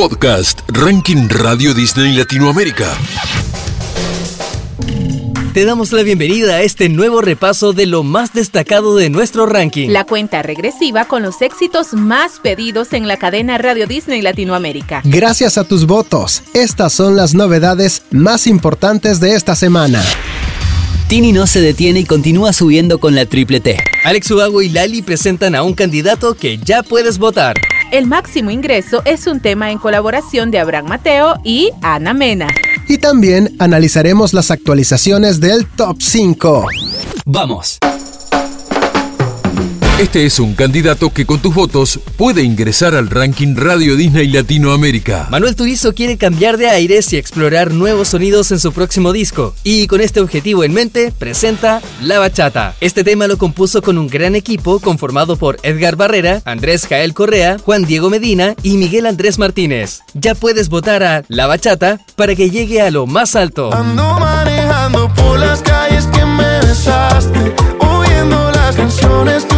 Podcast Ranking Radio Disney Latinoamérica. Te damos la bienvenida a este nuevo repaso de lo más destacado de nuestro ranking. La cuenta regresiva con los éxitos más pedidos en la cadena Radio Disney Latinoamérica. Gracias a tus votos, estas son las novedades más importantes de esta semana. Tini no se detiene y continúa subiendo con la triple T. Alex Ubago y Lali presentan a un candidato que ya puedes votar. El máximo ingreso es un tema en colaboración de Abraham Mateo y Ana Mena. Y también analizaremos las actualizaciones del Top 5. ¡Vamos! Este es un candidato que con tus votos puede ingresar al ranking Radio Disney Latinoamérica. Manuel Turizo quiere cambiar de aires y explorar nuevos sonidos en su próximo disco. Y con este objetivo en mente, presenta La Bachata. Este tema lo compuso con un gran equipo conformado por Edgar Barrera, Andrés Jael Correa, Juan Diego Medina y Miguel Andrés Martínez. Ya puedes votar a La Bachata para que llegue a lo más alto. Ando manejando por las calles que me besaste, oyendo las canciones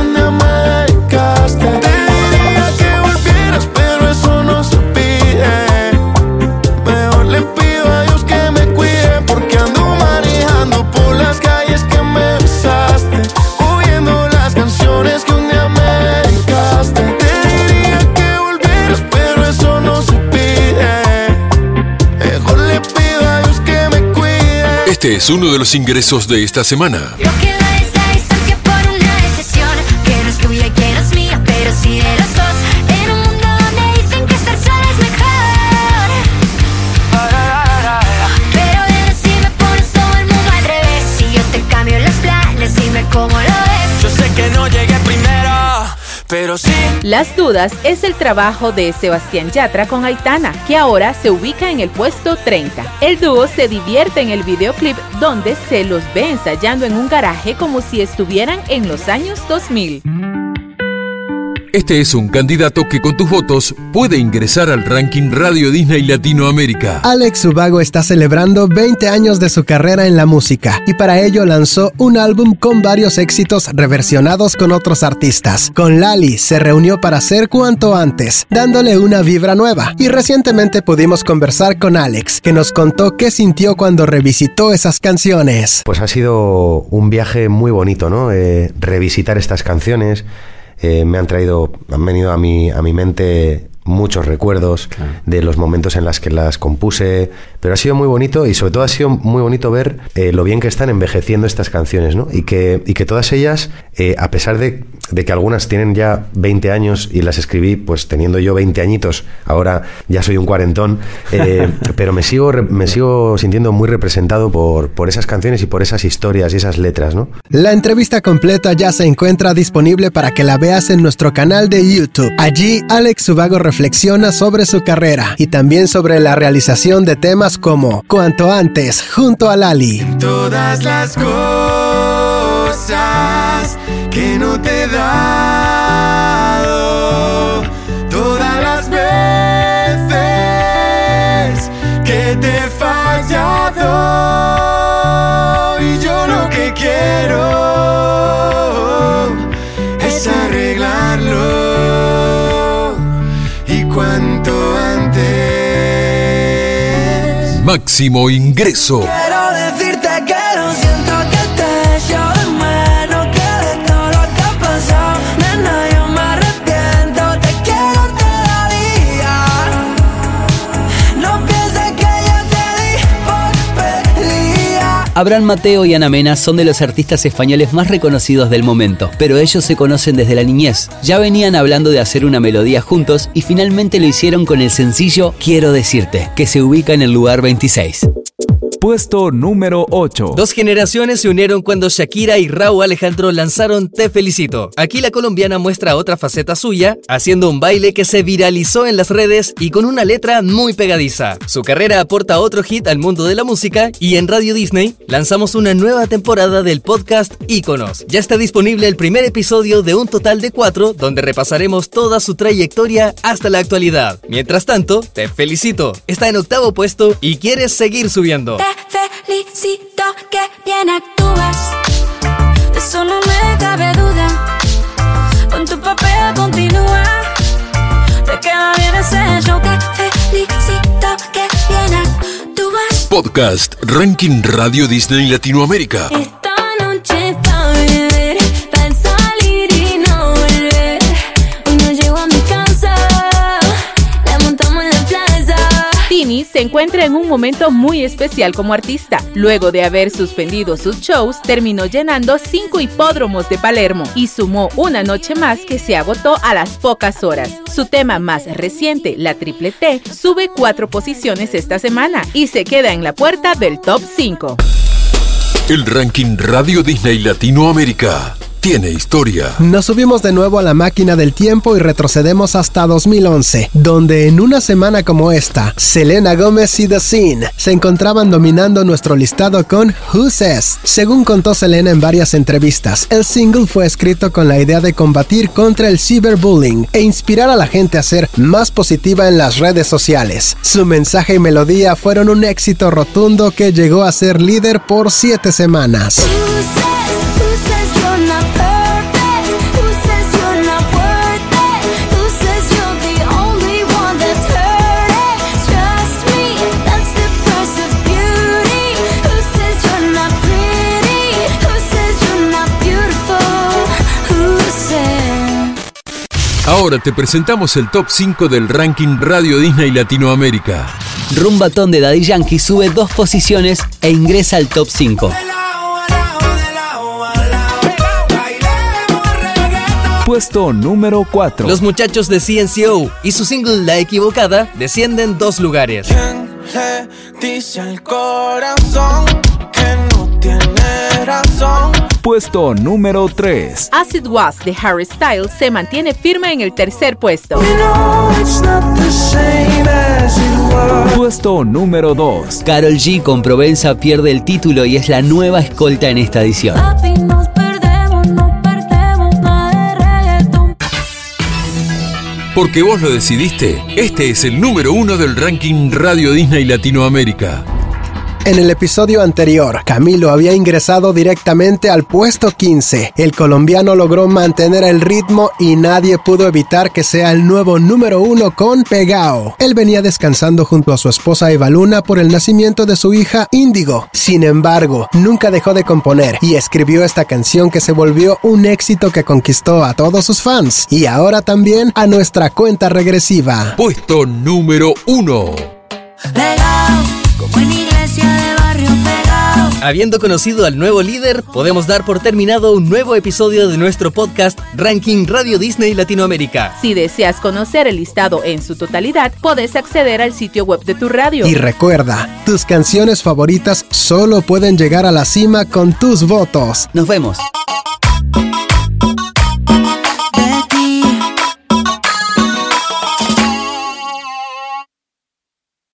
Este es uno de los ingresos de esta semana. Pero sí. Las dudas es el trabajo de Sebastián Yatra con Aitana, que ahora se ubica en el puesto 30. El dúo se divierte en el videoclip donde se los ve ensayando en un garaje como si estuvieran en los años 2000. Este es un candidato que con tus votos puede ingresar al ranking Radio Disney Latinoamérica. Alex Ubago está celebrando 20 años de su carrera en la música y para ello lanzó un álbum con varios éxitos reversionados con otros artistas. Con Lali se reunió para hacer cuanto antes, dándole una vibra nueva. Y recientemente pudimos conversar con Alex, que nos contó qué sintió cuando revisitó esas canciones. Pues ha sido un viaje muy bonito, ¿no? Eh, revisitar estas canciones eh, me han traído, han venido a mi, a mi mente muchos recuerdos de los momentos en los que las compuse, pero ha sido muy bonito y sobre todo ha sido muy bonito ver eh, lo bien que están envejeciendo estas canciones, ¿no? Y que, y que todas ellas, eh, a pesar de, de que algunas tienen ya 20 años y las escribí pues teniendo yo 20 añitos, ahora ya soy un cuarentón, eh, pero me sigo, me sigo sintiendo muy representado por, por esas canciones y por esas historias y esas letras, ¿no? La entrevista completa ya se encuentra disponible para que la veas en nuestro canal de YouTube. Allí, Alex Ubago reflexiona sobre su carrera y también sobre la realización de temas como Cuanto antes, junto a Lali. Todas las cosas que no te he Máximo ingreso. Abraham Mateo y Ana Mena son de los artistas españoles más reconocidos del momento, pero ellos se conocen desde la niñez. Ya venían hablando de hacer una melodía juntos y finalmente lo hicieron con el sencillo Quiero decirte, que se ubica en el lugar 26. Puesto número 8. Dos generaciones se unieron cuando Shakira y Raúl Alejandro lanzaron Te Felicito. Aquí la colombiana muestra otra faceta suya, haciendo un baile que se viralizó en las redes y con una letra muy pegadiza. Su carrera aporta otro hit al mundo de la música y en Radio Disney lanzamos una nueva temporada del podcast Íconos. Ya está disponible el primer episodio de un total de cuatro donde repasaremos toda su trayectoria hasta la actualidad. Mientras tanto, Te Felicito está en octavo puesto y quieres seguir subiendo felicito que bien actúas. De eso no me cabe duda. Con tu papel continúa. Te queda bien ese show que felicito que bien actúas. Podcast Ranking Radio Disney Latinoamérica. Este encuentra en un momento muy especial como artista. Luego de haber suspendido sus shows, terminó llenando cinco hipódromos de Palermo y sumó una noche más que se agotó a las pocas horas. Su tema más reciente, la Triple T, sube cuatro posiciones esta semana y se queda en la puerta del top 5. El Ranking Radio Disney Latinoamérica tiene historia. Nos subimos de nuevo a la máquina del tiempo y retrocedemos hasta 2011, donde en una semana como esta, Selena Gómez y The Scene se encontraban dominando nuestro listado con Who Says. Según contó Selena en varias entrevistas, el single fue escrito con la idea de combatir contra el cyberbullying e inspirar a la gente a ser más positiva en las redes sociales. Su mensaje y melodía fueron un éxito rotundo que llegó a ser líder por siete semanas. Ahora te presentamos el top 5 del Ranking Radio Disney Latinoamérica. Rumbatón de Daddy Yankee sube dos posiciones e ingresa al top 5. Puesto número 4. Los muchachos de CNCO y su single La Equivocada descienden dos lugares. le dice al corazón que no Puesto número 3. Acid Was de Harry Styles se mantiene firme en el tercer puesto. Puesto número 2. Carol G con Provenza pierde el título y es la nueva escolta en esta edición. Porque vos lo decidiste, este es el número uno del Ranking Radio Disney Latinoamérica. En el episodio anterior, Camilo había ingresado directamente al puesto 15. El colombiano logró mantener el ritmo y nadie pudo evitar que sea el nuevo número uno con Pegao. Él venía descansando junto a su esposa Eva Luna por el nacimiento de su hija Índigo. Sin embargo, nunca dejó de componer y escribió esta canción que se volvió un éxito que conquistó a todos sus fans y ahora también a nuestra cuenta regresiva. Puesto número uno. Habiendo conocido al nuevo líder, podemos dar por terminado un nuevo episodio de nuestro podcast Ranking Radio Disney Latinoamérica. Si deseas conocer el listado en su totalidad, puedes acceder al sitio web de tu radio. Y recuerda, tus canciones favoritas solo pueden llegar a la cima con tus votos. Nos vemos.